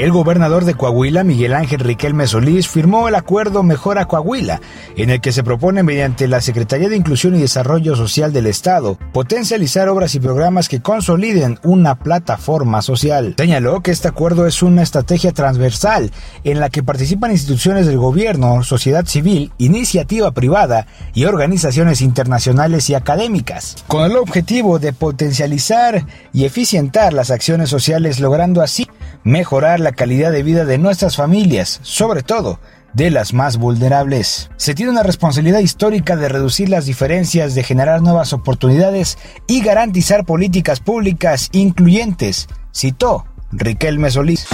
El gobernador de Coahuila, Miguel Ángel Riquelme Solís, firmó el acuerdo Mejora Coahuila, en el que se propone mediante la Secretaría de Inclusión y Desarrollo Social del Estado potencializar obras y programas que consoliden una plataforma social. Señaló que este acuerdo es una estrategia transversal en la que participan instituciones del gobierno, sociedad civil, iniciativa privada y organizaciones internacionales y académicas, con el objetivo de potencializar y eficientar las acciones sociales, logrando así mejorar la calidad de vida de nuestras familias, sobre todo de las más vulnerables. Se tiene una responsabilidad histórica de reducir las diferencias, de generar nuevas oportunidades y garantizar políticas públicas incluyentes, citó Riquelme Solís.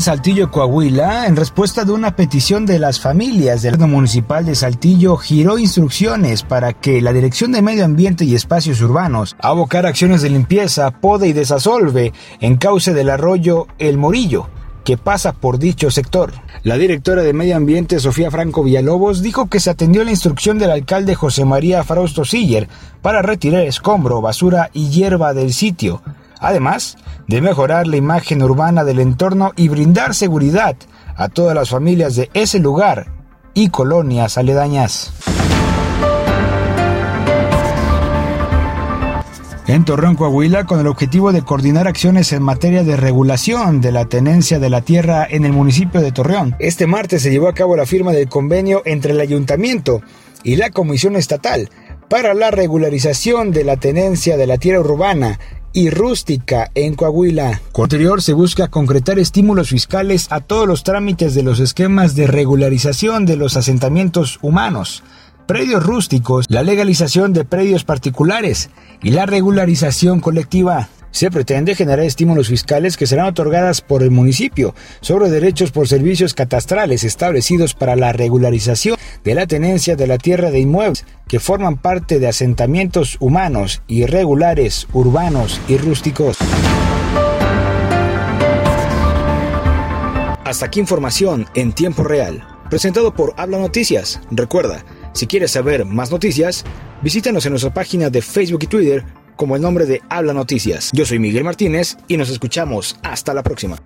Saltillo, Coahuila, en respuesta de una petición de las familias del gobierno municipal de Saltillo, giró instrucciones para que la Dirección de Medio Ambiente y Espacios Urbanos abocar acciones de limpieza, poda y desasolve en cauce del arroyo El Morillo, que pasa por dicho sector. La directora de Medio Ambiente, Sofía Franco Villalobos, dijo que se atendió la instrucción del alcalde José María Frausto Siller para retirar escombro, basura y hierba del sitio, además de mejorar la imagen urbana del entorno y brindar seguridad a todas las familias de ese lugar y colonias aledañas. En Torreón, Coahuila, con el objetivo de coordinar acciones en materia de regulación de la tenencia de la tierra en el municipio de Torreón. Este martes se llevó a cabo la firma del convenio entre el ayuntamiento y la Comisión Estatal para la regularización de la tenencia de la tierra urbana y rústica en Coahuila. Con anterior se busca concretar estímulos fiscales a todos los trámites de los esquemas de regularización de los asentamientos humanos, predios rústicos, la legalización de predios particulares y la regularización colectiva. Se pretende generar estímulos fiscales que serán otorgadas por el municipio sobre derechos por servicios catastrales establecidos para la regularización de la tenencia de la tierra de inmuebles que forman parte de asentamientos humanos irregulares, urbanos y rústicos. Hasta aquí información en tiempo real, presentado por Habla Noticias. Recuerda, si quieres saber más noticias, visítanos en nuestra página de Facebook y Twitter como el nombre de Habla Noticias. Yo soy Miguel Martínez y nos escuchamos hasta la próxima.